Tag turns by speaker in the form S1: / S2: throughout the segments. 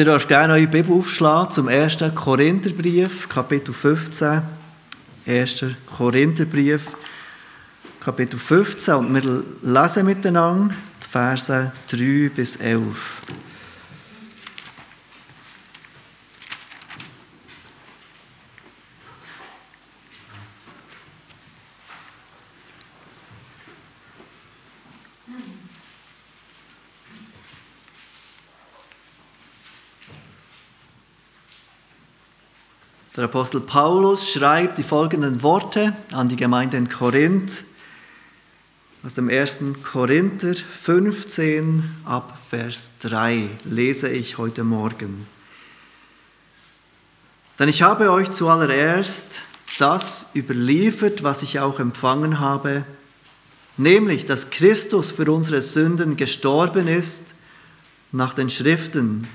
S1: Ihr dürft gerne eure Bibel aufschlagen zum 1. Korintherbrief, Kapitel 15. 1. Korintherbrief, Kapitel 15. Und wir lesen miteinander die Verse 3 bis 11. Der Apostel Paulus schreibt die folgenden Worte an die Gemeinde in Korinth aus dem 1. Korinther 15 ab Vers 3 lese ich heute Morgen. Denn ich habe euch zuallererst das überliefert, was ich auch empfangen habe, nämlich dass Christus für unsere Sünden gestorben ist nach den Schriften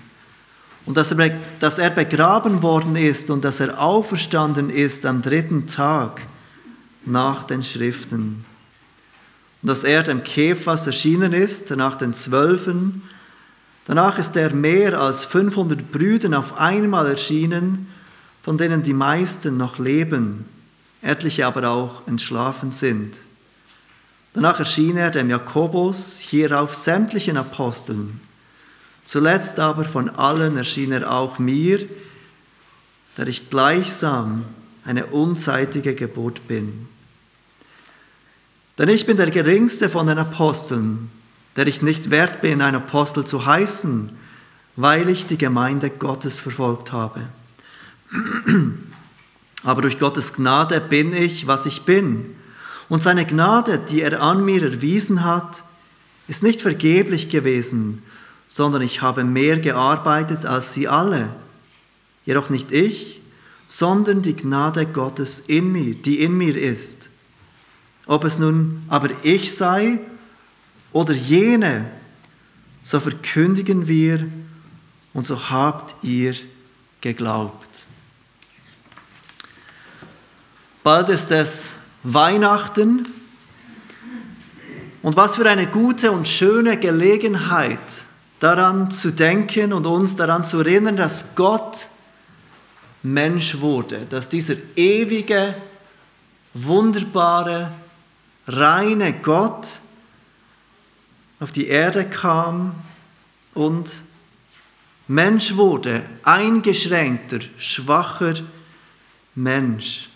S1: und dass er, dass er begraben worden ist und dass er auferstanden ist am dritten Tag nach den Schriften. Und dass er dem Kephas erschienen ist nach den Zwölfen. Danach ist er mehr als 500 Brüdern auf einmal erschienen, von denen die meisten noch leben, etliche aber auch entschlafen sind. Danach erschien er dem Jakobus, hierauf sämtlichen Aposteln. Zuletzt aber von allen erschien er auch mir, der ich gleichsam eine unzeitige Geburt bin. Denn ich bin der geringste von den Aposteln, der ich nicht wert bin, ein Apostel zu heißen, weil ich die Gemeinde Gottes verfolgt habe. Aber durch Gottes Gnade bin ich, was ich bin. Und seine Gnade, die er an mir erwiesen hat, ist nicht vergeblich gewesen, sondern ich habe mehr gearbeitet als sie alle. Jedoch nicht ich, sondern die Gnade Gottes in mir, die in mir ist. Ob es nun aber ich sei oder jene, so verkündigen wir und so habt ihr geglaubt. Bald ist es Weihnachten und was für eine gute und schöne Gelegenheit, daran zu denken und uns daran zu erinnern, dass Gott Mensch wurde, dass dieser ewige, wunderbare, reine Gott auf die Erde kam und Mensch wurde, eingeschränkter, schwacher Mensch.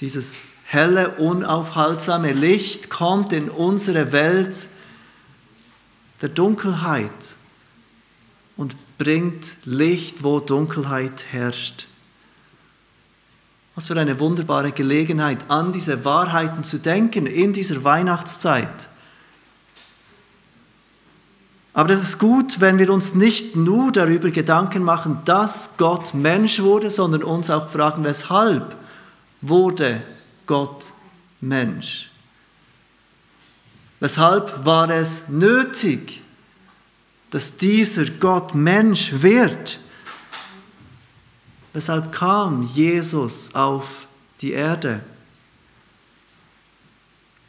S1: Dieses helle, unaufhaltsame Licht kommt in unsere Welt der Dunkelheit und bringt Licht, wo Dunkelheit herrscht. Was für eine wunderbare Gelegenheit, an diese Wahrheiten zu denken in dieser Weihnachtszeit. Aber es ist gut, wenn wir uns nicht nur darüber Gedanken machen, dass Gott Mensch wurde, sondern uns auch fragen, weshalb wurde Gott Mensch? Weshalb war es nötig, dass dieser Gott Mensch wird? Weshalb kam Jesus auf die Erde?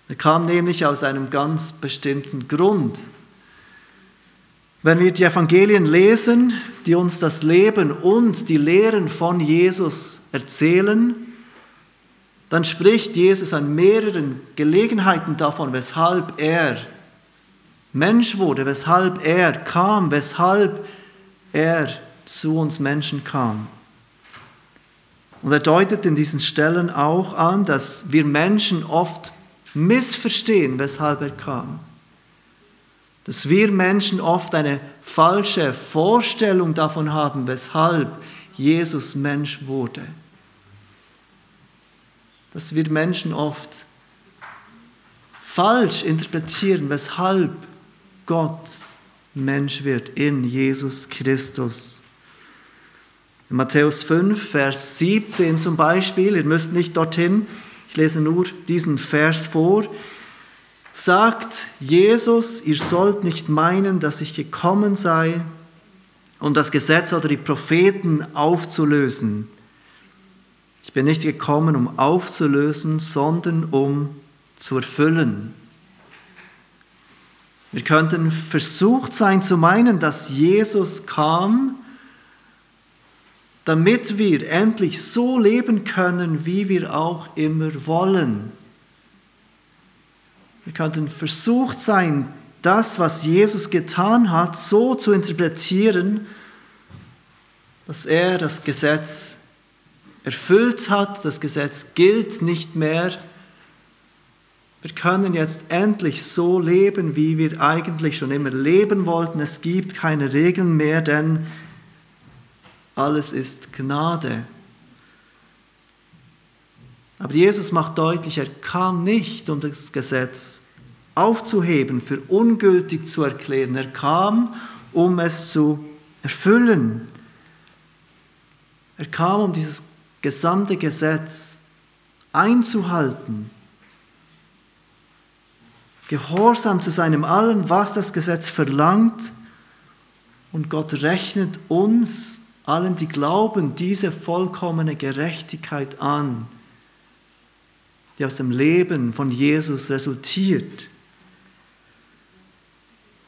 S1: Er kam nämlich aus einem ganz bestimmten Grund. Wenn wir die Evangelien lesen, die uns das Leben und die Lehren von Jesus erzählen, dann spricht Jesus an mehreren Gelegenheiten davon, weshalb er Mensch wurde, weshalb er kam, weshalb er zu uns Menschen kam. Und er deutet in diesen Stellen auch an, dass wir Menschen oft missverstehen, weshalb er kam. Dass wir Menschen oft eine falsche Vorstellung davon haben, weshalb Jesus Mensch wurde dass wir Menschen oft falsch interpretieren, weshalb Gott Mensch wird in Jesus Christus. In Matthäus 5, Vers 17 zum Beispiel, ihr müsst nicht dorthin, ich lese nur diesen Vers vor, sagt Jesus, ihr sollt nicht meinen, dass ich gekommen sei, um das Gesetz oder die Propheten aufzulösen. Ich bin nicht gekommen, um aufzulösen, sondern um zu erfüllen. Wir könnten versucht sein zu meinen, dass Jesus kam, damit wir endlich so leben können, wie wir auch immer wollen. Wir könnten versucht sein, das, was Jesus getan hat, so zu interpretieren, dass er das Gesetz erfüllt hat, das Gesetz gilt nicht mehr. Wir können jetzt endlich so leben, wie wir eigentlich schon immer leben wollten. Es gibt keine Regeln mehr, denn alles ist Gnade. Aber Jesus macht deutlich, er kam nicht, um das Gesetz aufzuheben, für ungültig zu erklären. Er kam, um es zu erfüllen. Er kam, um dieses gesamte Gesetz einzuhalten. Gehorsam zu seinem allen, was das Gesetz verlangt. Und Gott rechnet uns allen, die glauben, diese vollkommene Gerechtigkeit an, die aus dem Leben von Jesus resultiert.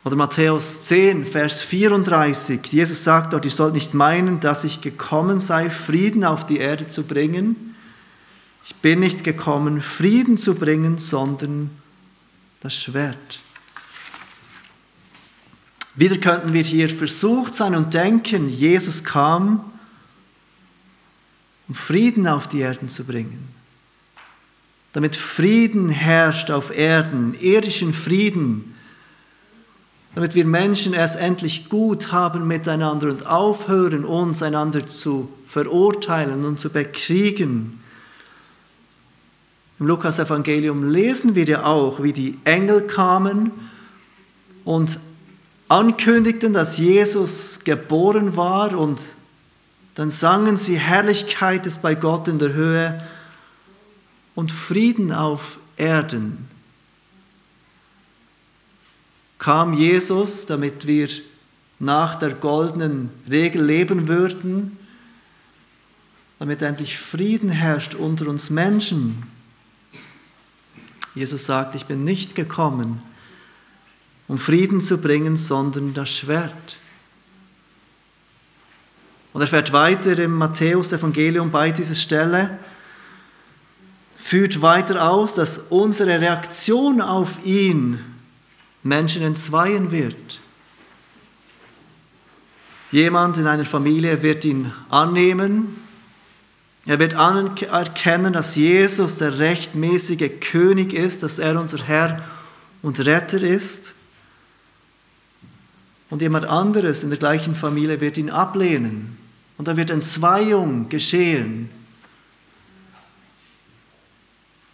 S1: Oder Matthäus 10, Vers 34. Jesus sagt dort, ihr sollt nicht meinen, dass ich gekommen sei, Frieden auf die Erde zu bringen. Ich bin nicht gekommen, Frieden zu bringen, sondern das Schwert. Wieder könnten wir hier versucht sein und denken, Jesus kam, um Frieden auf die Erden zu bringen. Damit Frieden herrscht auf Erden, irdischen Frieden, damit wir Menschen es endlich gut haben miteinander und aufhören, uns einander zu verurteilen und zu bekriegen. Im Lukas-Evangelium lesen wir ja auch, wie die Engel kamen und ankündigten, dass Jesus geboren war und dann sangen sie, Herrlichkeit ist bei Gott in der Höhe und Frieden auf Erden kam Jesus, damit wir nach der goldenen Regel leben würden, damit endlich Frieden herrscht unter uns Menschen. Jesus sagt, ich bin nicht gekommen, um Frieden zu bringen, sondern das Schwert. Und er fährt weiter im Matthäus-Evangelium bei dieser Stelle, führt weiter aus, dass unsere Reaktion auf ihn Menschen entzweien wird. Jemand in einer Familie wird ihn annehmen. Er wird anerkennen, dass Jesus der rechtmäßige König ist, dass er unser Herr und Retter ist. Und jemand anderes in der gleichen Familie wird ihn ablehnen. Und da wird Entzweiung geschehen.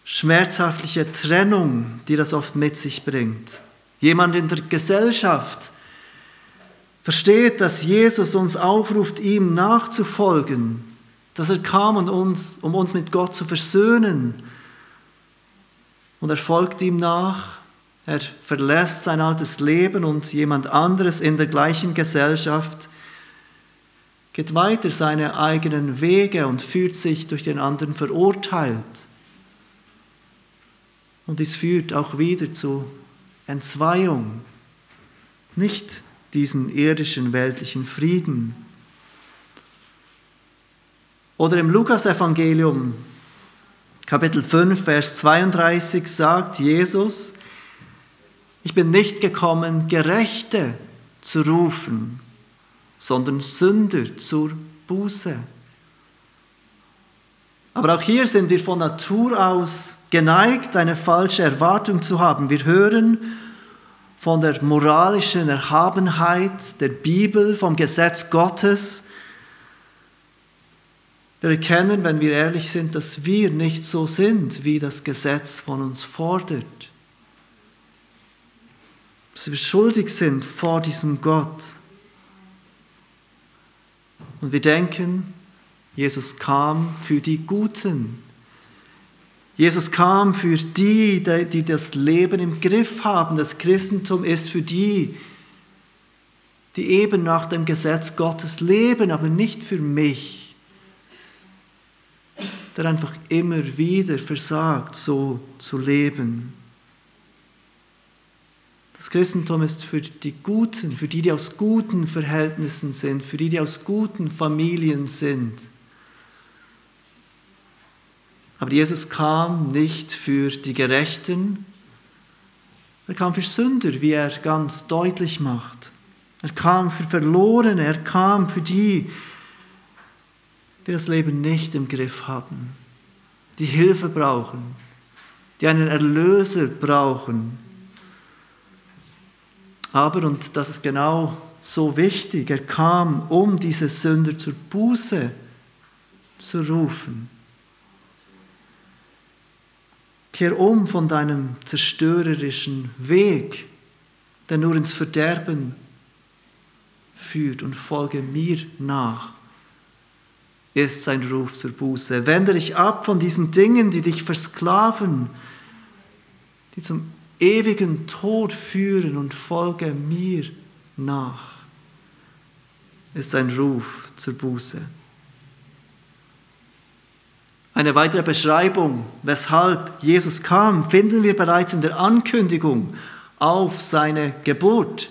S1: Schmerzhaftliche Trennung, die das oft mit sich bringt. Jemand in der Gesellschaft versteht, dass Jesus uns aufruft, ihm nachzufolgen, dass er kam, um uns, um uns mit Gott zu versöhnen. Und er folgt ihm nach, er verlässt sein altes Leben und jemand anderes in der gleichen Gesellschaft geht weiter seine eigenen Wege und fühlt sich durch den anderen verurteilt. Und dies führt auch wieder zu Entzweiung, nicht diesen irdischen weltlichen Frieden. Oder im Lukasevangelium Kapitel 5, Vers 32 sagt Jesus, ich bin nicht gekommen, Gerechte zu rufen, sondern Sünder zur Buße. Aber auch hier sind wir von Natur aus geneigt, eine falsche Erwartung zu haben. Wir hören von der moralischen Erhabenheit der Bibel, vom Gesetz Gottes. Wir erkennen, wenn wir ehrlich sind, dass wir nicht so sind, wie das Gesetz von uns fordert. Dass wir schuldig sind vor diesem Gott. Und wir denken, Jesus kam für die Guten. Jesus kam für die, die das Leben im Griff haben. Das Christentum ist für die, die eben nach dem Gesetz Gottes leben, aber nicht für mich, der einfach immer wieder versagt, so zu leben. Das Christentum ist für die Guten, für die, die aus guten Verhältnissen sind, für die, die aus guten Familien sind. Aber Jesus kam nicht für die Gerechten, er kam für Sünder, wie er ganz deutlich macht. Er kam für Verlorene, er kam für die, die das Leben nicht im Griff haben, die Hilfe brauchen, die einen Erlöser brauchen. Aber, und das ist genau so wichtig, er kam, um diese Sünder zur Buße zu rufen. Kehr um von deinem zerstörerischen Weg, der nur ins Verderben führt und folge mir nach, ist sein Ruf zur Buße. Wende dich ab von diesen Dingen, die dich versklaven, die zum ewigen Tod führen und folge mir nach, ist sein Ruf zur Buße. Eine weitere Beschreibung, weshalb Jesus kam, finden wir bereits in der Ankündigung auf seine Geburt.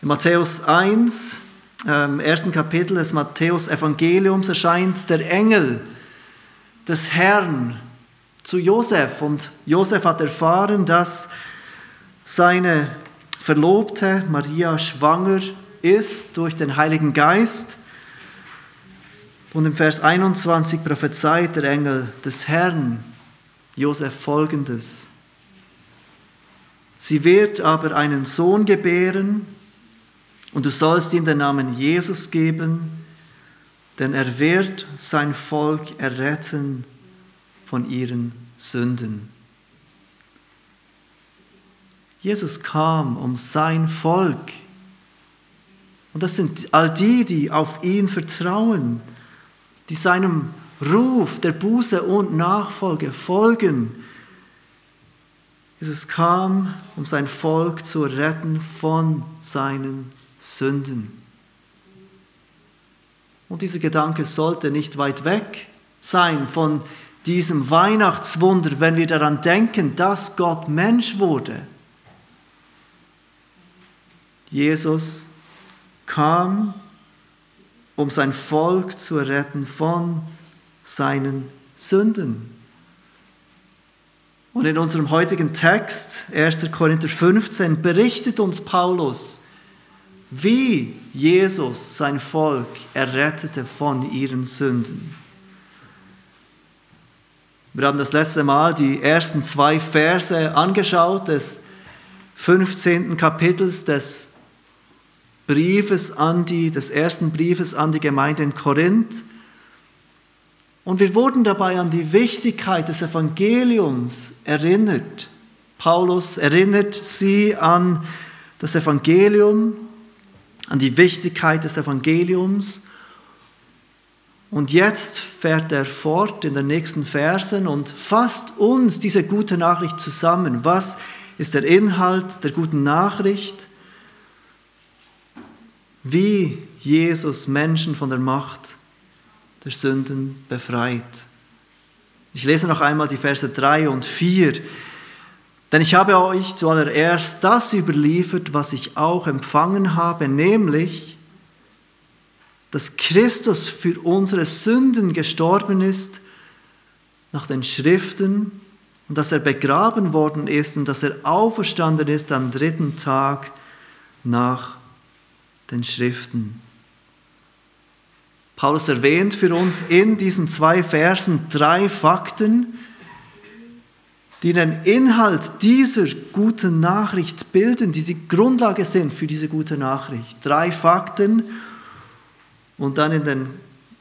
S1: In Matthäus 1, im ersten Kapitel des Matthäus Evangeliums erscheint der Engel des Herrn zu Josef und Josef hat erfahren, dass seine Verlobte Maria schwanger ist durch den Heiligen Geist und im Vers 21 prophezeit der Engel des Herrn Josef folgendes. Sie wird aber einen Sohn gebären und du sollst ihm den Namen Jesus geben, denn er wird sein Volk erretten von ihren Sünden. Jesus kam, um sein Volk. Und das sind all die, die auf ihn vertrauen, die seinem Ruf der Buße und Nachfolge folgen. Jesus kam, um sein Volk zu retten von seinen Sünden. Und dieser Gedanke sollte nicht weit weg sein von diesem Weihnachtswunder, wenn wir daran denken, dass Gott Mensch wurde. Jesus kam um sein Volk zu retten von seinen Sünden. Und in unserem heutigen Text, 1. Korinther 15, berichtet uns Paulus, wie Jesus sein Volk errettete von ihren Sünden. Wir haben das letzte Mal die ersten zwei Verse angeschaut des 15. Kapitels des Briefes an die, des ersten Briefes an die Gemeinde in Korinth. Und wir wurden dabei an die Wichtigkeit des Evangeliums erinnert. Paulus erinnert sie an das Evangelium, an die Wichtigkeit des Evangeliums. Und jetzt fährt er fort in den nächsten Versen und fasst uns diese gute Nachricht zusammen. Was ist der Inhalt der guten Nachricht? Wie Jesus Menschen von der Macht der Sünden befreit. Ich lese noch einmal die Verse 3 und 4. Denn ich habe euch zuallererst das überliefert, was ich auch empfangen habe, nämlich, dass Christus für unsere Sünden gestorben ist nach den Schriften und dass er begraben worden ist und dass er auferstanden ist am dritten Tag nach den Schriften. Paulus erwähnt für uns in diesen zwei Versen drei Fakten, die den Inhalt dieser guten Nachricht bilden, die die Grundlage sind für diese gute Nachricht. Drei Fakten und dann in den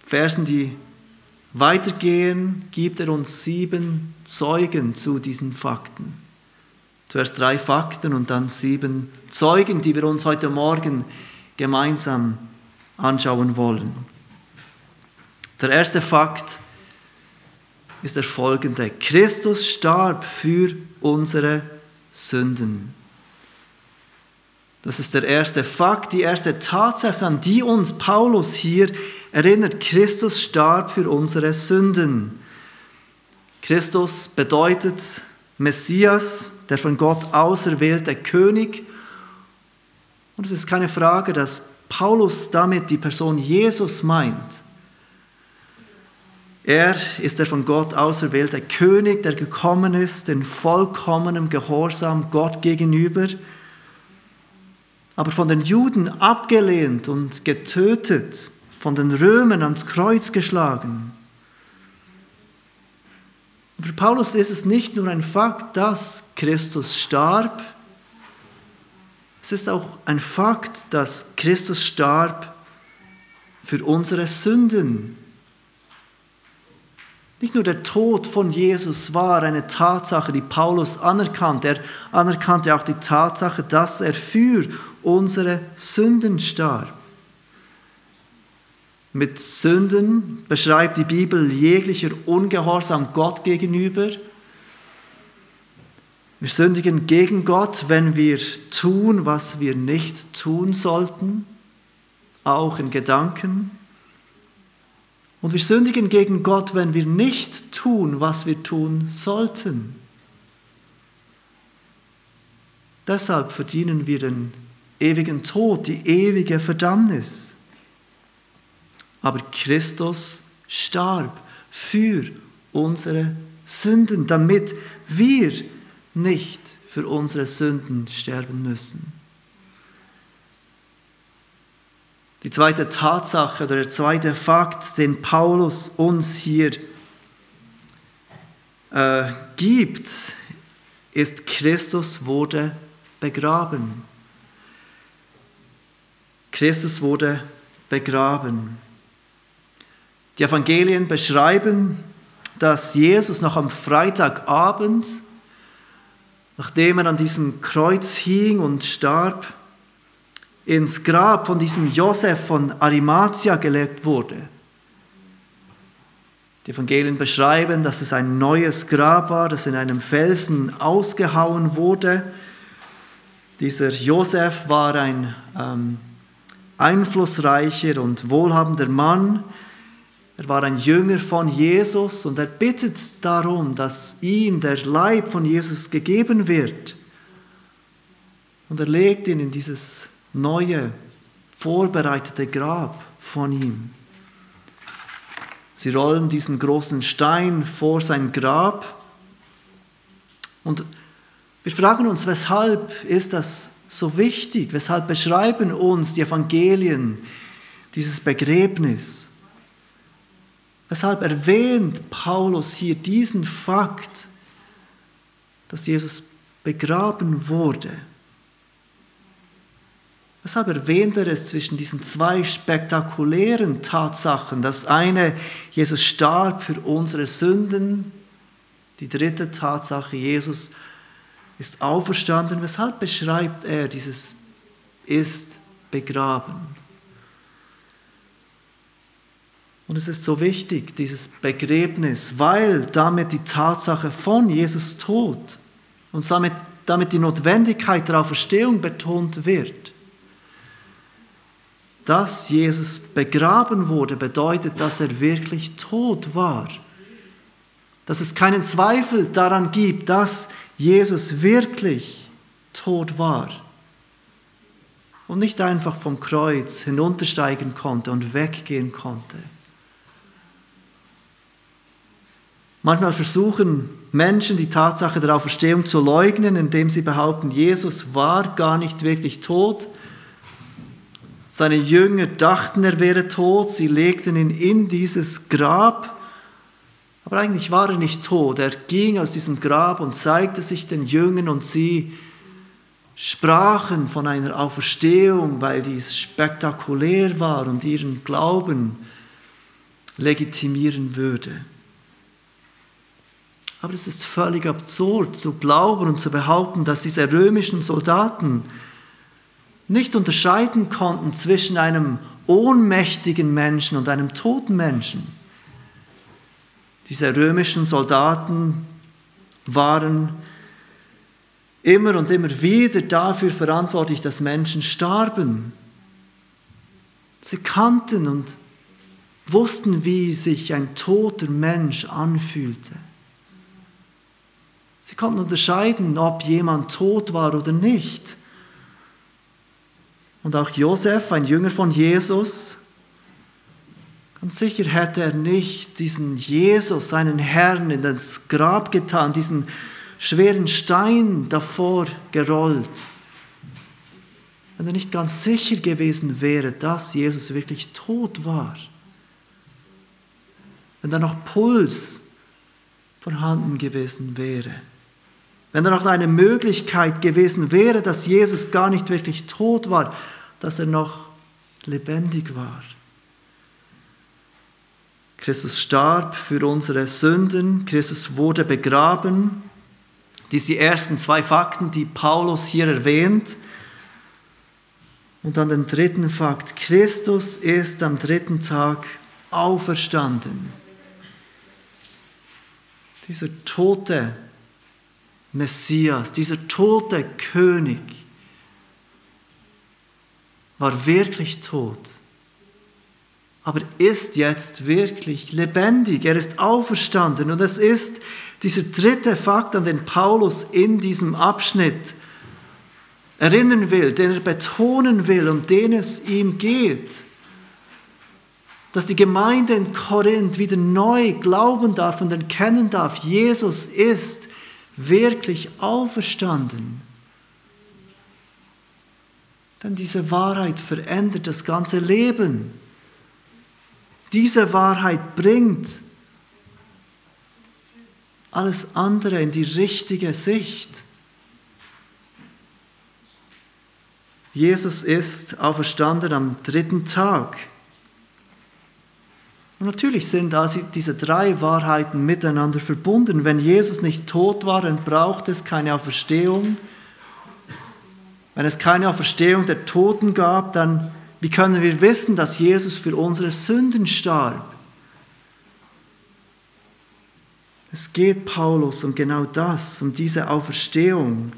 S1: Versen, die weitergehen, gibt er uns sieben Zeugen zu diesen Fakten. Zuerst drei Fakten und dann sieben Zeugen, die wir uns heute Morgen gemeinsam anschauen wollen. Der erste Fakt ist der folgende. Christus starb für unsere Sünden. Das ist der erste Fakt, die erste Tatsache, an die uns Paulus hier erinnert. Christus starb für unsere Sünden. Christus bedeutet Messias, der von Gott auserwählte König. Und es ist keine Frage, dass Paulus damit die Person Jesus meint. Er ist der von Gott auserwählte König, der gekommen ist in vollkommenem Gehorsam Gott gegenüber, aber von den Juden abgelehnt und getötet, von den Römern ans Kreuz geschlagen. Für Paulus ist es nicht nur ein Fakt, dass Christus starb, es ist auch ein Fakt, dass Christus starb für unsere Sünden. Nicht nur der Tod von Jesus war eine Tatsache, die Paulus anerkannte, er anerkannte auch die Tatsache, dass er für unsere Sünden starb. Mit Sünden beschreibt die Bibel jeglicher Ungehorsam Gott gegenüber. Wir sündigen gegen Gott, wenn wir tun, was wir nicht tun sollten, auch in Gedanken. Und wir sündigen gegen Gott, wenn wir nicht tun, was wir tun sollten. Deshalb verdienen wir den ewigen Tod, die ewige Verdammnis. Aber Christus starb für unsere Sünden, damit wir nicht für unsere Sünden sterben müssen. Die zweite Tatsache oder der zweite Fakt, den Paulus uns hier äh, gibt, ist, Christus wurde begraben. Christus wurde begraben. Die Evangelien beschreiben, dass Jesus noch am Freitagabend, nachdem er an diesem Kreuz hing und starb, ins Grab von diesem Josef von Arimathea gelegt wurde. Die Evangelien beschreiben, dass es ein neues Grab war, das in einem Felsen ausgehauen wurde. Dieser Josef war ein ähm, einflussreicher und wohlhabender Mann. Er war ein Jünger von Jesus und er bittet darum, dass ihm der Leib von Jesus gegeben wird. Und er legt ihn in dieses neue, vorbereitete Grab von ihm. Sie rollen diesen großen Stein vor sein Grab und wir fragen uns, weshalb ist das so wichtig? Weshalb beschreiben uns die Evangelien dieses Begräbnis? Weshalb erwähnt Paulus hier diesen Fakt, dass Jesus begraben wurde? Weshalb erwähnt er es zwischen diesen zwei spektakulären Tatsachen? Das eine, Jesus starb für unsere Sünden. Die dritte Tatsache, Jesus ist auferstanden. Weshalb beschreibt er dieses ist begraben? Und es ist so wichtig, dieses Begräbnis, weil damit die Tatsache von Jesus Tod und damit, damit die Notwendigkeit der Auferstehung betont wird dass Jesus begraben wurde, bedeutet, dass er wirklich tot war. Dass es keinen Zweifel daran gibt, dass Jesus wirklich tot war und nicht einfach vom Kreuz hinuntersteigen konnte und weggehen konnte. Manchmal versuchen Menschen die Tatsache der Auferstehung zu leugnen, indem sie behaupten, Jesus war gar nicht wirklich tot, seine Jünger dachten, er wäre tot, sie legten ihn in dieses Grab, aber eigentlich war er nicht tot. Er ging aus diesem Grab und zeigte sich den Jüngern und sie sprachen von einer Auferstehung, weil dies spektakulär war und ihren Glauben legitimieren würde. Aber es ist völlig absurd zu glauben und zu behaupten, dass diese römischen Soldaten nicht unterscheiden konnten zwischen einem ohnmächtigen Menschen und einem toten Menschen. Diese römischen Soldaten waren immer und immer wieder dafür verantwortlich, dass Menschen starben. Sie kannten und wussten, wie sich ein toter Mensch anfühlte. Sie konnten unterscheiden, ob jemand tot war oder nicht. Und auch Josef, ein Jünger von Jesus, ganz sicher hätte er nicht diesen Jesus, seinen Herrn, in das Grab getan, diesen schweren Stein davor gerollt, wenn er nicht ganz sicher gewesen wäre, dass Jesus wirklich tot war. Wenn da noch Puls vorhanden gewesen wäre. Wenn da noch eine Möglichkeit gewesen wäre, dass Jesus gar nicht wirklich tot war, dass er noch lebendig war. Christus starb für unsere Sünden, Christus wurde begraben. Dies die ersten zwei Fakten, die Paulus hier erwähnt. Und dann den dritten Fakt, Christus ist am dritten Tag auferstanden. Dieser tote Messias, dieser tote König war wirklich tot, aber ist jetzt wirklich lebendig. Er ist auferstanden und es ist dieser dritte Fakt, an den Paulus in diesem Abschnitt erinnern will, den er betonen will, um den es ihm geht. Dass die Gemeinde in Korinth wieder neu glauben darf und erkennen darf, Jesus ist wirklich auferstanden. Denn diese Wahrheit verändert das ganze Leben. Diese Wahrheit bringt alles andere in die richtige Sicht. Jesus ist auferstanden am dritten Tag. Und natürlich sind also diese drei Wahrheiten miteinander verbunden. Wenn Jesus nicht tot war, dann braucht es keine Auferstehung. Wenn es keine Auferstehung der Toten gab, dann wie können wir wissen, dass Jesus für unsere Sünden starb? Es geht Paulus um genau das, um diese Auferstehung.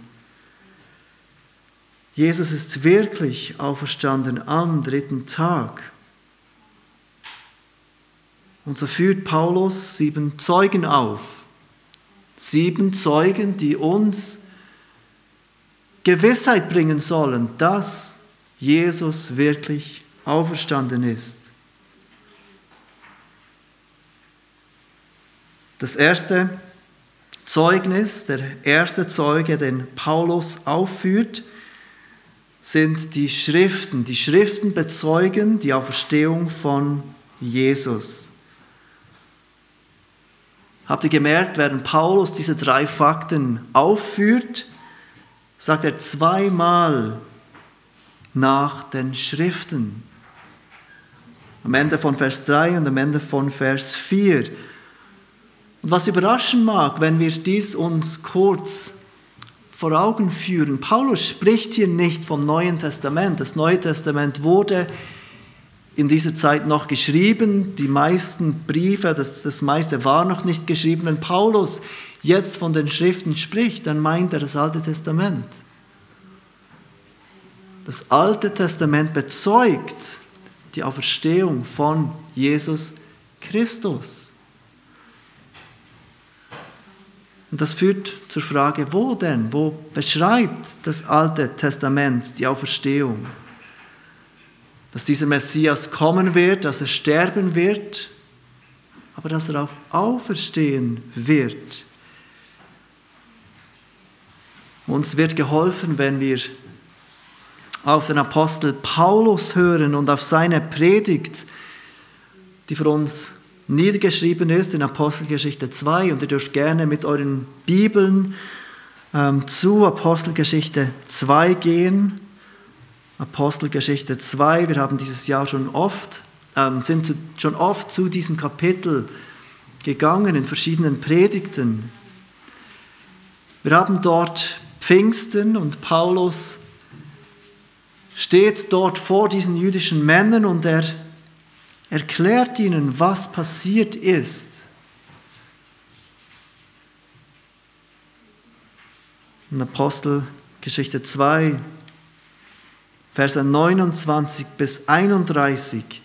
S1: Jesus ist wirklich auferstanden am dritten Tag. Und so führt Paulus sieben Zeugen auf. Sieben Zeugen, die uns Gewissheit bringen sollen, dass Jesus wirklich auferstanden ist. Das erste Zeugnis, der erste Zeuge, den Paulus aufführt, sind die Schriften. Die Schriften bezeugen die Auferstehung von Jesus. Habt ihr gemerkt, während Paulus diese drei Fakten aufführt, sagt er zweimal nach den Schriften. Am Ende von Vers 3 und am Ende von Vers 4. Und was überraschen mag, wenn wir dies uns kurz vor Augen führen. Paulus spricht hier nicht vom Neuen Testament. Das Neue Testament wurde in dieser Zeit noch geschrieben. Die meisten Briefe, das, das meiste war noch nicht geschrieben. Wenn Paulus jetzt von den Schriften spricht, dann meint er das Alte Testament. Das Alte Testament bezeugt die Auferstehung von Jesus Christus. Und das führt zur Frage, wo denn? Wo beschreibt das Alte Testament die Auferstehung? Dass dieser Messias kommen wird, dass er sterben wird, aber dass er auch auferstehen wird. Uns wird geholfen, wenn wir auf den Apostel Paulus hören und auf seine Predigt, die für uns niedergeschrieben ist in Apostelgeschichte 2 und ihr dürft gerne mit euren Bibeln ähm, zu Apostelgeschichte 2 gehen. Apostelgeschichte 2, wir haben dieses Jahr schon oft, ähm, sind zu, schon oft zu diesem Kapitel gegangen in verschiedenen Predigten. Wir haben dort Pfingsten und Paulus steht dort vor diesen jüdischen Männern und er erklärt ihnen, was passiert ist. In Apostelgeschichte 2, Verse 29 bis 31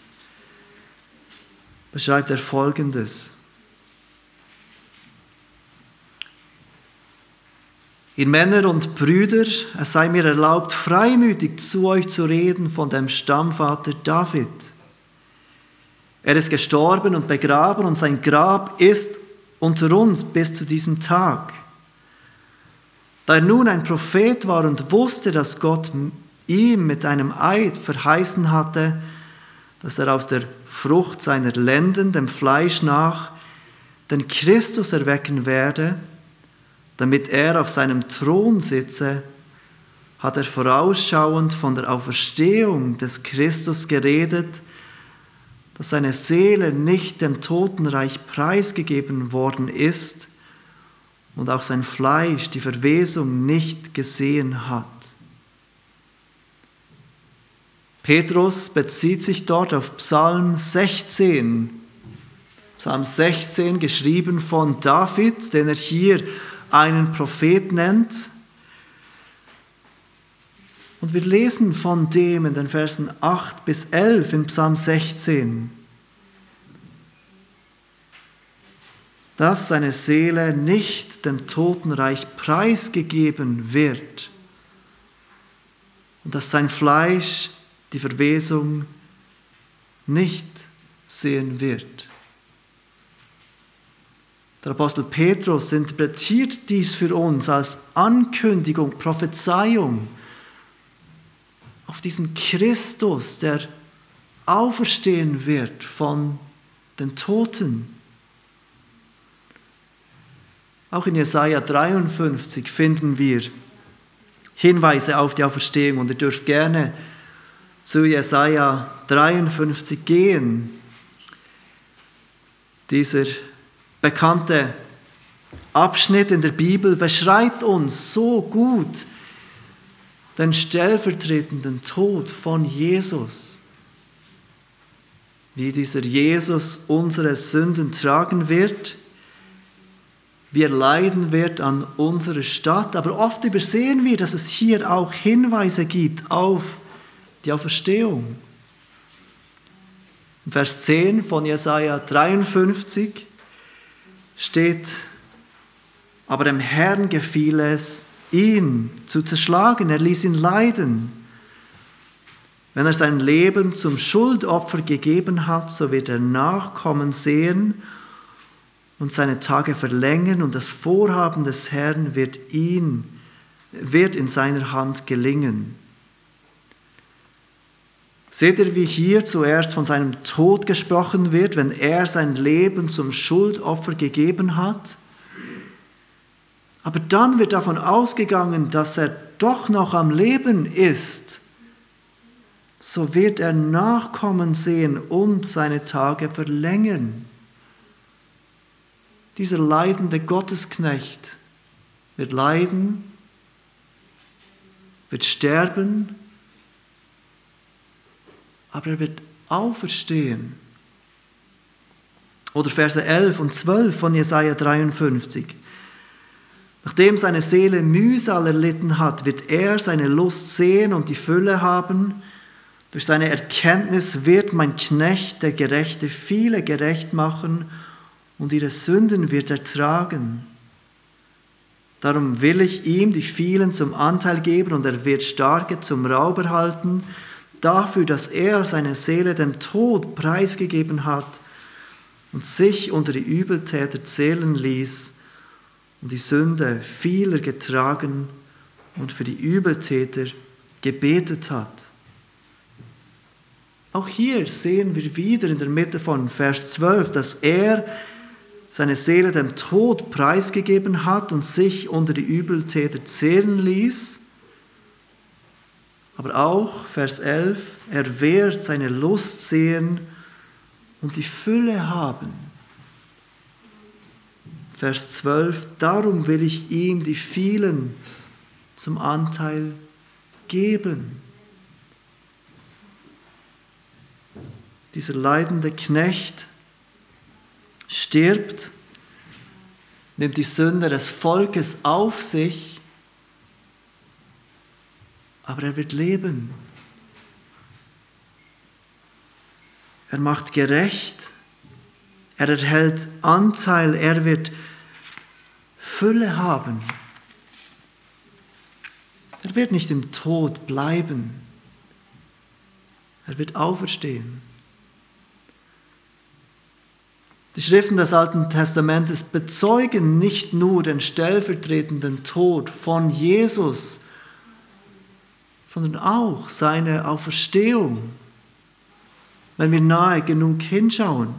S1: beschreibt er Folgendes. Ihr Männer und Brüder, es sei mir erlaubt, freimütig zu euch zu reden von dem Stammvater David. Er ist gestorben und begraben und sein Grab ist unter uns bis zu diesem Tag. Da er nun ein Prophet war und wusste, dass Gott ihm mit einem Eid verheißen hatte, dass er aus der Frucht seiner Lenden, dem Fleisch nach, den Christus erwecken werde, damit er auf seinem Thron sitze, hat er vorausschauend von der Auferstehung des Christus geredet, dass seine Seele nicht dem Totenreich preisgegeben worden ist und auch sein Fleisch die Verwesung nicht gesehen hat. Petrus bezieht sich dort auf Psalm 16. Psalm 16, geschrieben von David, den er hier einen Prophet nennt. Und wir lesen von dem in den Versen 8 bis 11 in Psalm 16, dass seine Seele nicht dem Totenreich preisgegeben wird und dass sein Fleisch die Verwesung nicht sehen wird. Der Apostel Petrus interpretiert dies für uns als Ankündigung, Prophezeiung auf diesen Christus, der auferstehen wird von den Toten. Auch in Jesaja 53 finden wir Hinweise auf die Auferstehung und ihr dürft gerne zu Jesaja 53 gehen. Dieser bekannte Abschnitt in der Bibel beschreibt uns so gut den stellvertretenden Tod von Jesus. Wie dieser Jesus unsere Sünden tragen wird, wie er leiden wird an unserer Stadt. Aber oft übersehen wir, dass es hier auch Hinweise gibt auf die Auferstehung. Vers 10 von Jesaja 53 steht, aber dem Herrn gefiel es, ihn zu zerschlagen, er ließ ihn leiden. Wenn er sein Leben zum Schuldopfer gegeben hat, so wird er Nachkommen sehen und seine Tage verlängern und das Vorhaben des Herrn wird ihn, wird in seiner Hand gelingen. Seht ihr, wie hier zuerst von seinem Tod gesprochen wird, wenn er sein Leben zum Schuldopfer gegeben hat? Aber dann wird davon ausgegangen, dass er doch noch am Leben ist. So wird er Nachkommen sehen und seine Tage verlängern. Dieser leidende Gottesknecht wird leiden, wird sterben aber er wird auferstehen. Oder Verse 11 und 12 von Jesaja 53. Nachdem seine Seele Mühsal erlitten hat, wird er seine Lust sehen und die Fülle haben. Durch seine Erkenntnis wird mein Knecht, der Gerechte, viele gerecht machen und ihre Sünden wird er tragen. Darum will ich ihm die vielen zum Anteil geben und er wird Starke zum Raub erhalten dafür, dass er seine Seele dem Tod preisgegeben hat und sich unter die Übeltäter zählen ließ und die Sünde vieler getragen und für die Übeltäter gebetet hat. Auch hier sehen wir wieder in der Mitte von Vers 12, dass er seine Seele dem Tod preisgegeben hat und sich unter die Übeltäter zählen ließ aber auch, Vers 11, er wird seine Lust sehen und die Fülle haben. Vers 12, darum will ich ihm die vielen zum Anteil geben. Dieser leidende Knecht stirbt, nimmt die Sünde des Volkes auf sich aber er wird leben. Er macht gerecht, er erhält Anteil, er wird Fülle haben. Er wird nicht im Tod bleiben. Er wird auferstehen. Die Schriften des Alten Testamentes bezeugen nicht nur den stellvertretenden Tod von Jesus, sondern auch seine Auferstehung, wenn wir nahe genug hinschauen.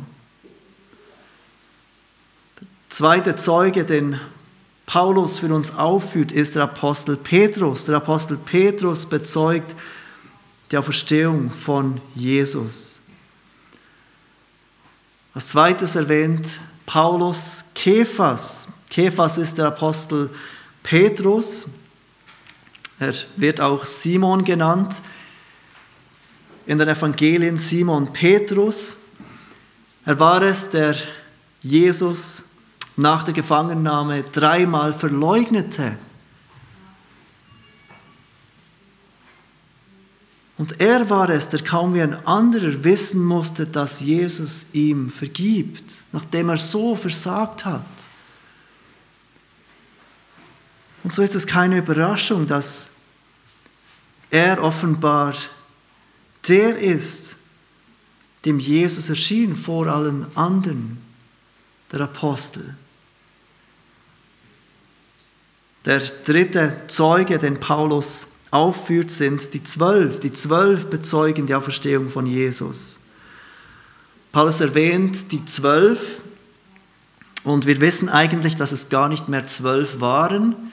S1: Der zweite Zeuge, den Paulus für uns aufführt, ist der Apostel Petrus. Der Apostel Petrus bezeugt die Auferstehung von Jesus. Als zweites erwähnt Paulus Kephas. Kephas ist der Apostel Petrus. Er wird auch Simon genannt. In den Evangelien Simon Petrus. Er war es, der Jesus nach der Gefangennahme dreimal verleugnete. Und er war es, der kaum wie ein anderer wissen musste, dass Jesus ihm vergibt, nachdem er so versagt hat. Und so ist es keine Überraschung, dass er offenbar der ist, dem Jesus erschien vor allen anderen, der Apostel. Der dritte Zeuge, den Paulus aufführt, sind die zwölf. Die zwölf bezeugen die Auferstehung von Jesus. Paulus erwähnt die zwölf und wir wissen eigentlich, dass es gar nicht mehr zwölf waren.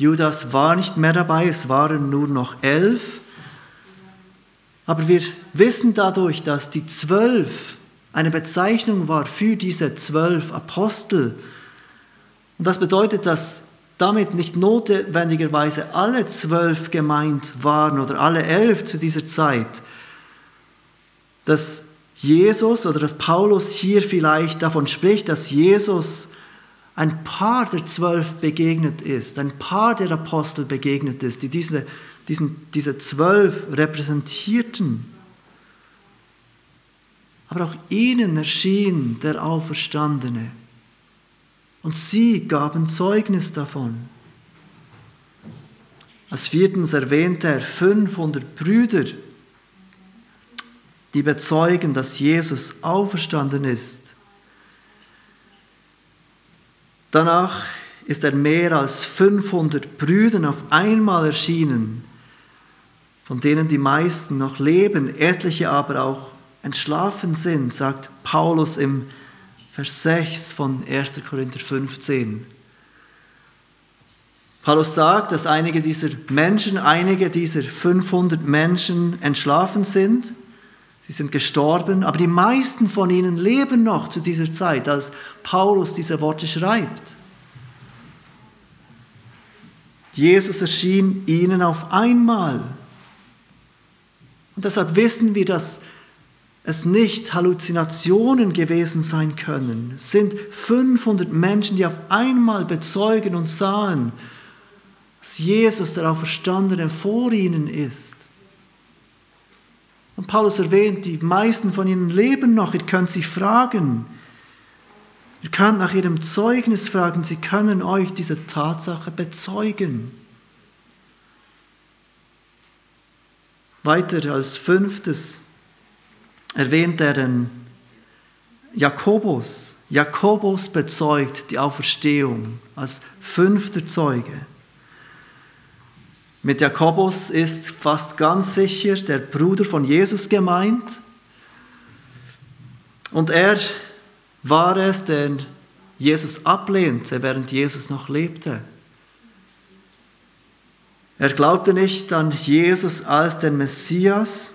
S1: Judas war nicht mehr dabei, es waren nur noch elf. Aber wir wissen dadurch, dass die zwölf eine Bezeichnung war für diese zwölf Apostel. Und das bedeutet, dass damit nicht notwendigerweise alle zwölf gemeint waren oder alle elf zu dieser Zeit, dass Jesus oder dass Paulus hier vielleicht davon spricht, dass Jesus ein paar der zwölf begegnet ist, ein paar der Apostel begegnet ist, die diese, diesen, diese zwölf repräsentierten. Aber auch ihnen erschien der Auferstandene. Und sie gaben Zeugnis davon. Als viertens erwähnte er 500 Brüder, die bezeugen, dass Jesus auferstanden ist. Danach ist er mehr als 500 Brüdern auf einmal erschienen, von denen die meisten noch leben, etliche aber auch entschlafen sind, sagt Paulus im Vers 6 von 1. Korinther 15. Paulus sagt, dass einige dieser Menschen, einige dieser 500 Menschen entschlafen sind. Sie sind gestorben, aber die meisten von ihnen leben noch zu dieser Zeit, als Paulus diese Worte schreibt. Jesus erschien ihnen auf einmal. Und deshalb wissen wir, dass es nicht Halluzinationen gewesen sein können. Es sind 500 Menschen, die auf einmal bezeugen und sahen, dass Jesus, der Auferstandene, vor ihnen ist. Und Paulus erwähnt, die meisten von ihnen leben noch. Ihr könnt sie fragen. Ihr könnt nach ihrem Zeugnis fragen. Sie können euch diese Tatsache bezeugen. Weiter als fünftes erwähnt er den Jakobus. Jakobus bezeugt die Auferstehung als fünfter Zeuge. Mit Jakobus ist fast ganz sicher der Bruder von Jesus gemeint. Und er war es, den Jesus ablehnte, während Jesus noch lebte. Er glaubte nicht an Jesus als den Messias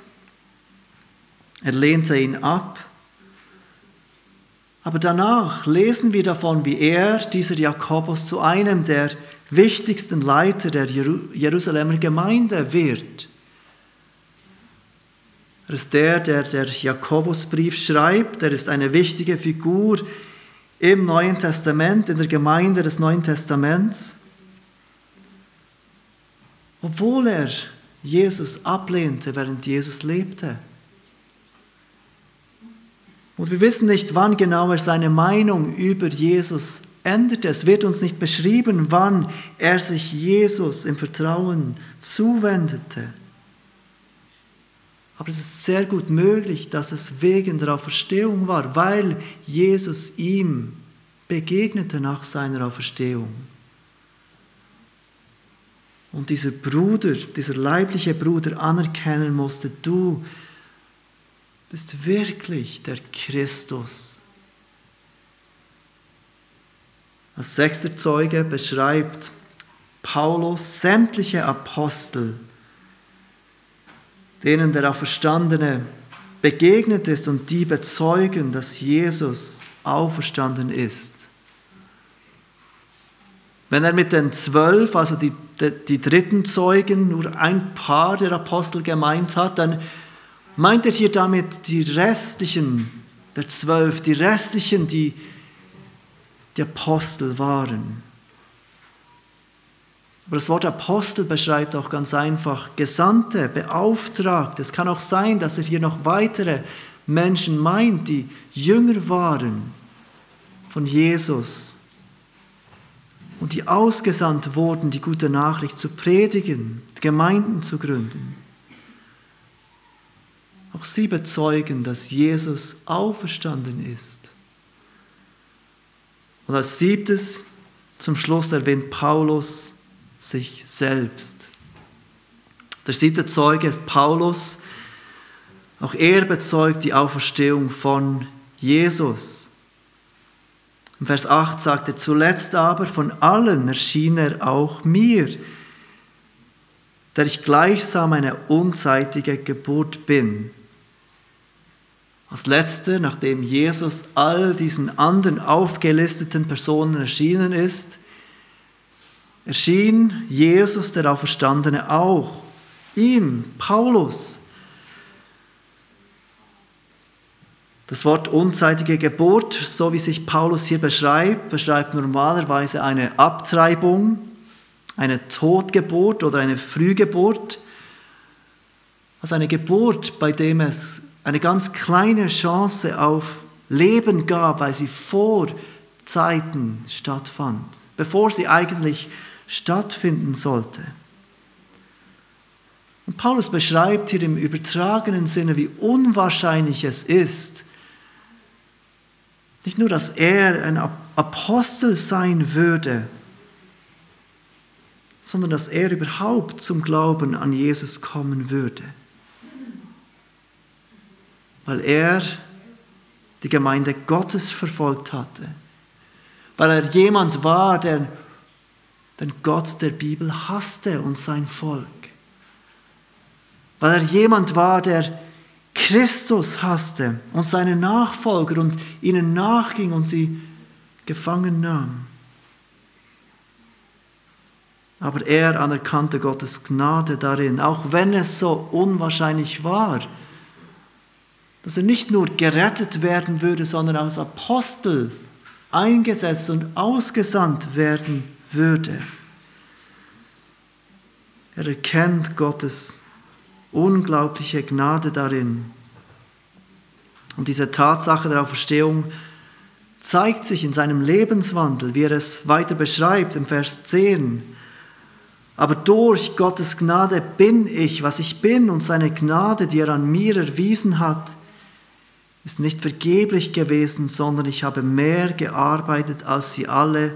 S1: er lehnte ihn ab. Aber danach lesen wir davon, wie er, dieser Jakobus, zu einem der wichtigsten Leiter der Jerusalemer Gemeinde wird. Er ist der, der der Jakobusbrief schreibt. Er ist eine wichtige Figur im Neuen Testament, in der Gemeinde des Neuen Testaments. Obwohl er Jesus ablehnte, während Jesus lebte. Und wir wissen nicht, wann genau er seine Meinung über Jesus änderte. Es wird uns nicht beschrieben, wann er sich Jesus im Vertrauen zuwendete. Aber es ist sehr gut möglich, dass es wegen der Auferstehung war, weil Jesus ihm begegnete nach seiner Auferstehung. Und dieser Bruder, dieser leibliche Bruder anerkennen musste, du bist wirklich der Christus. Als sechster Zeuge beschreibt Paulus sämtliche Apostel, denen der Auferstandene begegnet ist und die bezeugen, dass Jesus auferstanden ist. Wenn er mit den zwölf, also die, die, die, dritten Zeugen, nur ein paar der Apostel gemeint hat, dann meint er hier damit die restlichen der zwölf, die restlichen, die die Apostel waren. Aber das Wort Apostel beschreibt auch ganz einfach Gesandte, Beauftragte. Es kann auch sein, dass er hier noch weitere Menschen meint, die Jünger waren von Jesus und die ausgesandt wurden, die gute Nachricht zu predigen, Gemeinden zu gründen. Auch sie bezeugen, dass Jesus auferstanden ist. Und als siebtes, zum Schluss erwähnt Paulus sich selbst. Der siebte Zeuge ist Paulus. Auch er bezeugt die Auferstehung von Jesus. Im Vers 8 sagt er, zuletzt aber von allen erschien er auch mir, der ich gleichsam eine unzeitige Geburt bin. Als letzter, nachdem Jesus all diesen anderen aufgelisteten Personen erschienen ist, erschien Jesus, der Auferstandene, auch ihm, Paulus. Das Wort unzeitige Geburt, so wie sich Paulus hier beschreibt, beschreibt normalerweise eine Abtreibung, eine Totgeburt oder eine Frühgeburt. Also eine Geburt, bei dem es eine ganz kleine Chance auf Leben gab, weil sie vor Zeiten stattfand, bevor sie eigentlich stattfinden sollte. Und Paulus beschreibt hier im übertragenen Sinne, wie unwahrscheinlich es ist, nicht nur, dass er ein Apostel sein würde, sondern dass er überhaupt zum Glauben an Jesus kommen würde. Weil er die Gemeinde Gottes verfolgt hatte. Weil er jemand war, der den Gott der Bibel hasste und sein Volk. Weil er jemand war, der Christus hasste und seine Nachfolger und ihnen nachging und sie gefangen nahm. Aber er anerkannte Gottes Gnade darin, auch wenn es so unwahrscheinlich war, dass er nicht nur gerettet werden würde, sondern als Apostel eingesetzt und ausgesandt werden würde. Er erkennt Gottes unglaubliche Gnade darin. Und diese Tatsache der Auferstehung zeigt sich in seinem Lebenswandel, wie er es weiter beschreibt im Vers 10. Aber durch Gottes Gnade bin ich, was ich bin, und seine Gnade, die er an mir erwiesen hat, ist nicht vergeblich gewesen, sondern ich habe mehr gearbeitet als sie alle,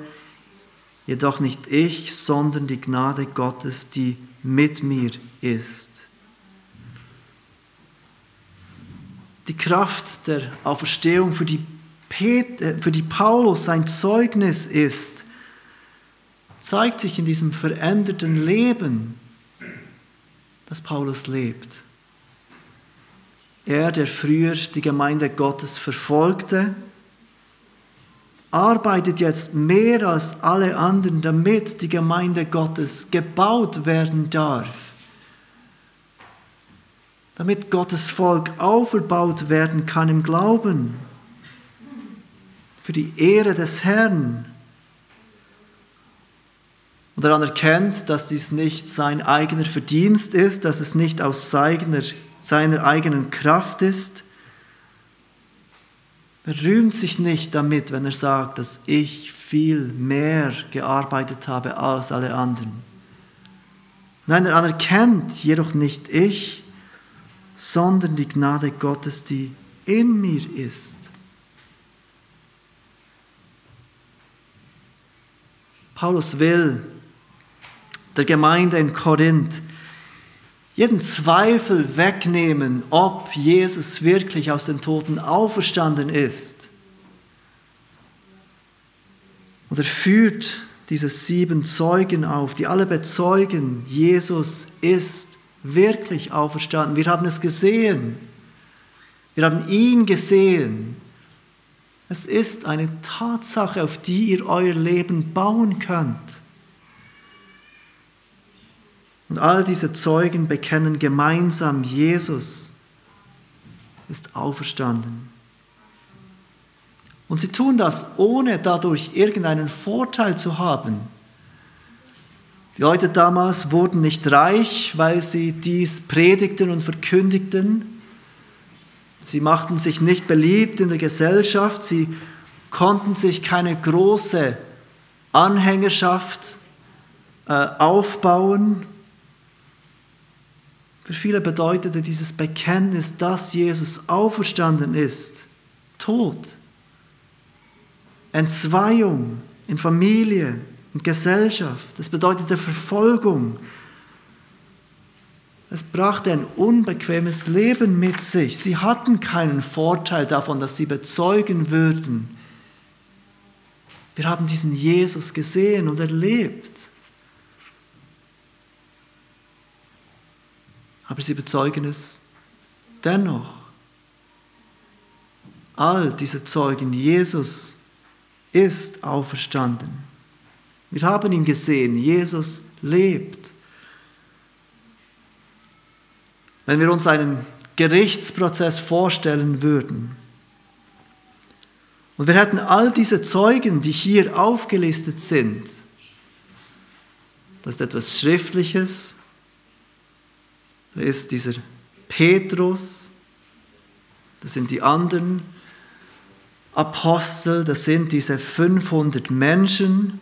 S1: jedoch nicht ich, sondern die Gnade Gottes, die mit mir ist. Die Kraft der Auferstehung, für die, Peter, für die Paulus sein Zeugnis ist, zeigt sich in diesem veränderten Leben, das Paulus lebt. Er, der früher die Gemeinde Gottes verfolgte, arbeitet jetzt mehr als alle anderen, damit die Gemeinde Gottes gebaut werden darf. Damit Gottes Volk aufgebaut werden kann im Glauben. Für die Ehre des Herrn. Und daran erkennt, dass dies nicht sein eigener Verdienst ist, dass es nicht aus seiner, seiner eigenen Kraft ist, Er rühmt sich nicht damit, wenn er sagt, dass ich viel mehr gearbeitet habe als alle anderen. Nein, er anerkennt jedoch nicht ich, sondern die Gnade Gottes, die in mir ist. Paulus will der Gemeinde in Korinth jeden Zweifel wegnehmen, ob Jesus wirklich aus den Toten auferstanden ist. Und er führt diese sieben Zeugen auf, die alle bezeugen, Jesus ist wirklich auferstanden. Wir haben es gesehen. Wir haben ihn gesehen. Es ist eine Tatsache, auf die ihr euer Leben bauen könnt. Und all diese Zeugen bekennen gemeinsam, Jesus ist auferstanden. Und sie tun das, ohne dadurch irgendeinen Vorteil zu haben. Die Leute damals wurden nicht reich, weil sie dies predigten und verkündigten. Sie machten sich nicht beliebt in der Gesellschaft. Sie konnten sich keine große Anhängerschaft äh, aufbauen. Für viele bedeutete dieses Bekenntnis, dass Jesus auferstanden ist, Tod, Entzweiung in Familie, in Gesellschaft. Das bedeutete Verfolgung. Es brachte ein unbequemes Leben mit sich. Sie hatten keinen Vorteil davon, dass sie bezeugen würden. Wir haben diesen Jesus gesehen und erlebt. Aber sie bezeugen es dennoch. All diese Zeugen, Jesus ist auferstanden. Wir haben ihn gesehen, Jesus lebt. Wenn wir uns einen Gerichtsprozess vorstellen würden, und wir hätten all diese Zeugen, die hier aufgelistet sind, das ist etwas Schriftliches, da ist dieser Petrus, das sind die anderen Apostel, das sind diese 500 Menschen.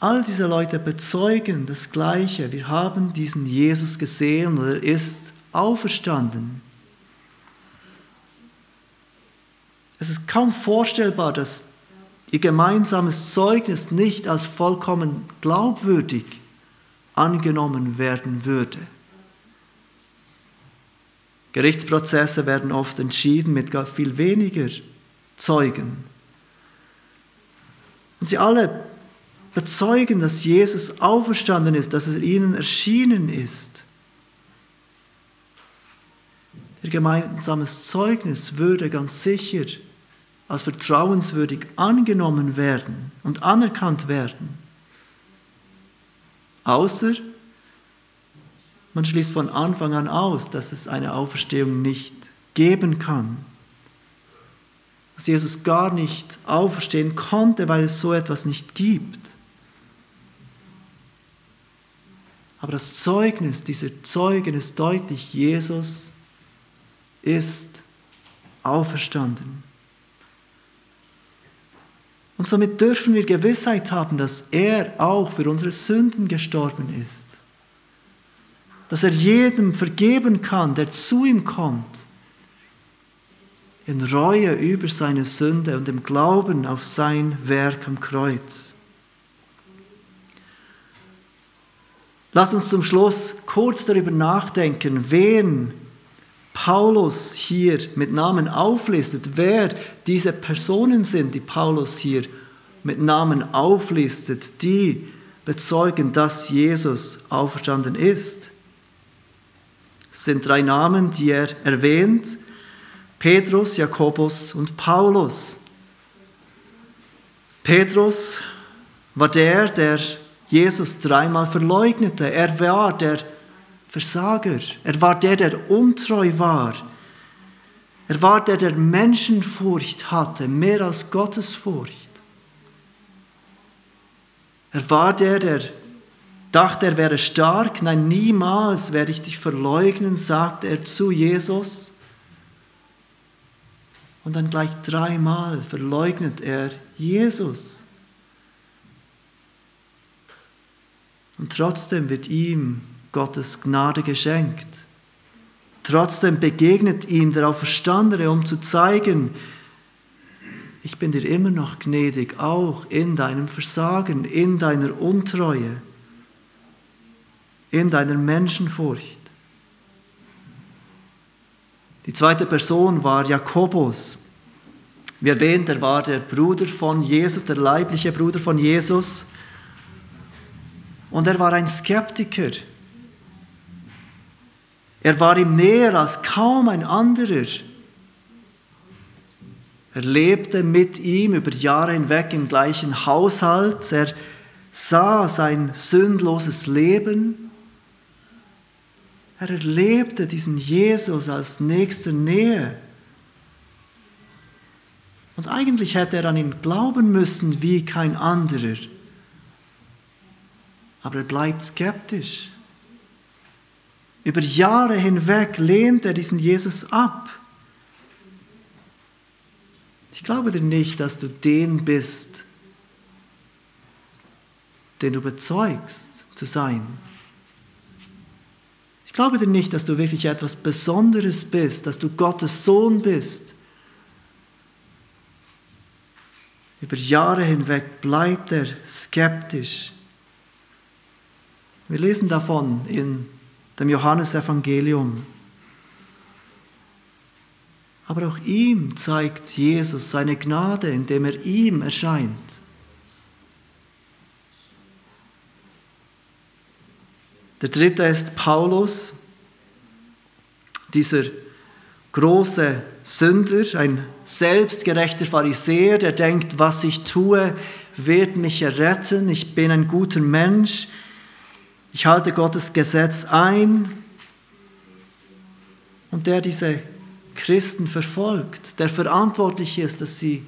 S1: All diese Leute bezeugen das Gleiche. Wir haben diesen Jesus gesehen und er ist auferstanden. Es ist kaum vorstellbar, dass ihr gemeinsames Zeugnis nicht als vollkommen glaubwürdig angenommen werden würde. Gerichtsprozesse werden oft entschieden mit viel weniger Zeugen. Und sie alle bezeugen, dass Jesus auferstanden ist, dass er ihnen erschienen ist. Ihr gemeinsames Zeugnis würde ganz sicher als vertrauenswürdig angenommen werden und anerkannt werden. Außer man schließt von Anfang an aus, dass es eine Auferstehung nicht geben kann. Dass Jesus gar nicht auferstehen konnte, weil es so etwas nicht gibt. Aber das Zeugnis dieser Zeugen ist deutlich, Jesus ist auferstanden. Und somit dürfen wir Gewissheit haben, dass er auch für unsere Sünden gestorben ist. Dass er jedem vergeben kann, der zu ihm kommt. In Reue über seine Sünde und im Glauben auf sein Werk am Kreuz. Lass uns zum Schluss kurz darüber nachdenken, wen Paulus hier mit Namen auflistet, wer diese Personen sind, die Paulus hier mit Namen auflistet, die bezeugen, dass Jesus auferstanden ist. Es sind drei Namen, die er erwähnt. Petrus, Jakobus und Paulus. Petrus war der, der Jesus dreimal verleugnete. Er war der Versager. Er war der, der untreu war. Er war der, der Menschenfurcht hatte, mehr als Gottesfurcht. Er war der, der dachte, er wäre stark. Nein, niemals werde ich dich verleugnen, sagte er zu Jesus. Und dann gleich dreimal verleugnet er Jesus. Und trotzdem wird ihm Gottes Gnade geschenkt. Trotzdem begegnet ihm der Auferstandene, um zu zeigen, ich bin dir immer noch gnädig, auch in deinem Versagen, in deiner Untreue, in deiner Menschenfurcht. Die zweite Person war Jakobus. Wie erwähnt, er war der Bruder von Jesus, der leibliche Bruder von Jesus. Und er war ein Skeptiker. Er war ihm näher als kaum ein anderer. Er lebte mit ihm über Jahre hinweg im gleichen Haushalt. Er sah sein sündloses Leben. Er erlebte diesen Jesus als nächster Nähe. Und eigentlich hätte er an ihn glauben müssen wie kein anderer. Aber er bleibt skeptisch. Über Jahre hinweg lehnt er diesen Jesus ab. Ich glaube dir nicht, dass du den bist, den du bezeugst zu sein. Ich glaube dir nicht, dass du wirklich etwas Besonderes bist, dass du Gottes Sohn bist. Über Jahre hinweg bleibt er skeptisch. Wir lesen davon in dem Johannesevangelium. Aber auch ihm zeigt Jesus seine Gnade, indem er ihm erscheint. Der dritte ist Paulus, dieser große Sünder, ein selbstgerechter Pharisäer, der denkt, was ich tue, wird mich erretten, ich bin ein guter Mensch, ich halte Gottes Gesetz ein und der diese Christen verfolgt, der verantwortlich ist, dass sie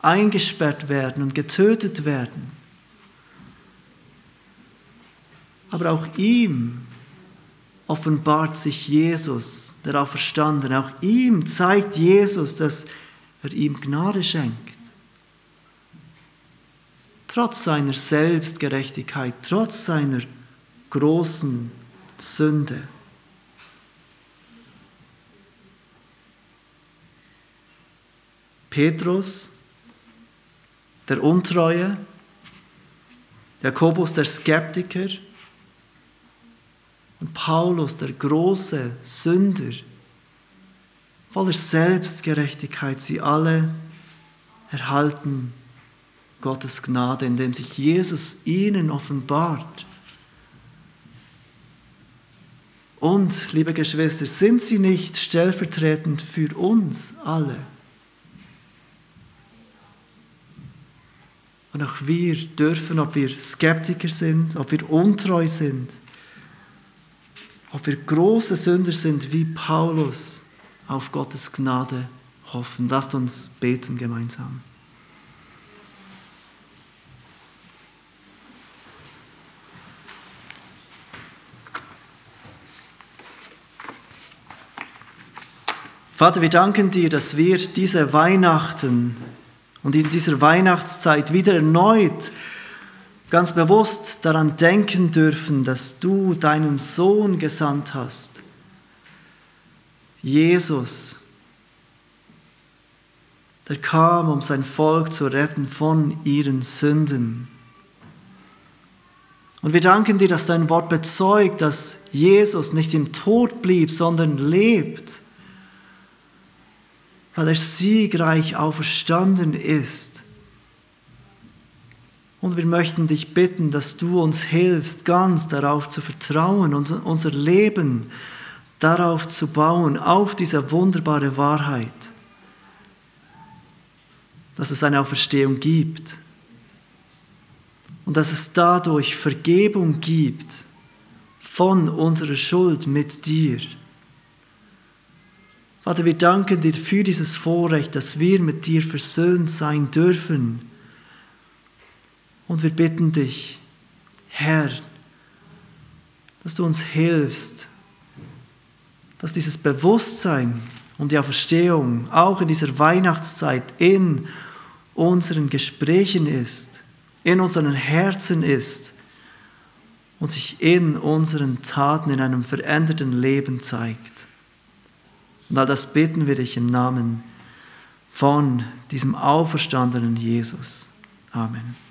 S1: eingesperrt werden und getötet werden. Aber auch ihm offenbart sich Jesus, der Auferstandene. Auch ihm zeigt Jesus, dass er ihm Gnade schenkt. Trotz seiner Selbstgerechtigkeit, trotz seiner großen Sünde. Petrus, der Untreue, Jakobus, der Skeptiker und Paulus, der große Sünder, voller Selbstgerechtigkeit, sie alle erhalten Gottes Gnade, indem sich Jesus ihnen offenbart. Und, liebe Geschwister, sind sie nicht stellvertretend für uns alle? Und auch wir dürfen, ob wir Skeptiker sind, ob wir untreu sind, ob wir große Sünder sind wie Paulus, auf Gottes Gnade hoffen. Lasst uns beten gemeinsam. Vater, wir danken dir, dass wir diese Weihnachten und in dieser Weihnachtszeit wieder erneut ganz bewusst daran denken dürfen, dass du deinen Sohn gesandt hast. Jesus, der kam, um sein Volk zu retten von ihren Sünden. Und wir danken dir, dass dein Wort bezeugt, dass Jesus nicht im Tod blieb, sondern lebt weil er siegreich auferstanden ist. Und wir möchten dich bitten, dass du uns hilfst, ganz darauf zu vertrauen und unser Leben darauf zu bauen, auf diese wunderbare Wahrheit, dass es eine Auferstehung gibt und dass es dadurch Vergebung gibt von unserer Schuld mit dir. Vater, wir danken dir für dieses Vorrecht, dass wir mit dir versöhnt sein dürfen. Und wir bitten dich, Herr, dass du uns hilfst, dass dieses Bewusstsein und die Auferstehung auch in dieser Weihnachtszeit in unseren Gesprächen ist, in unseren Herzen ist und sich in unseren Taten in einem veränderten Leben zeigt. Und all das beten wir dich im Namen von diesem auferstandenen Jesus. Amen.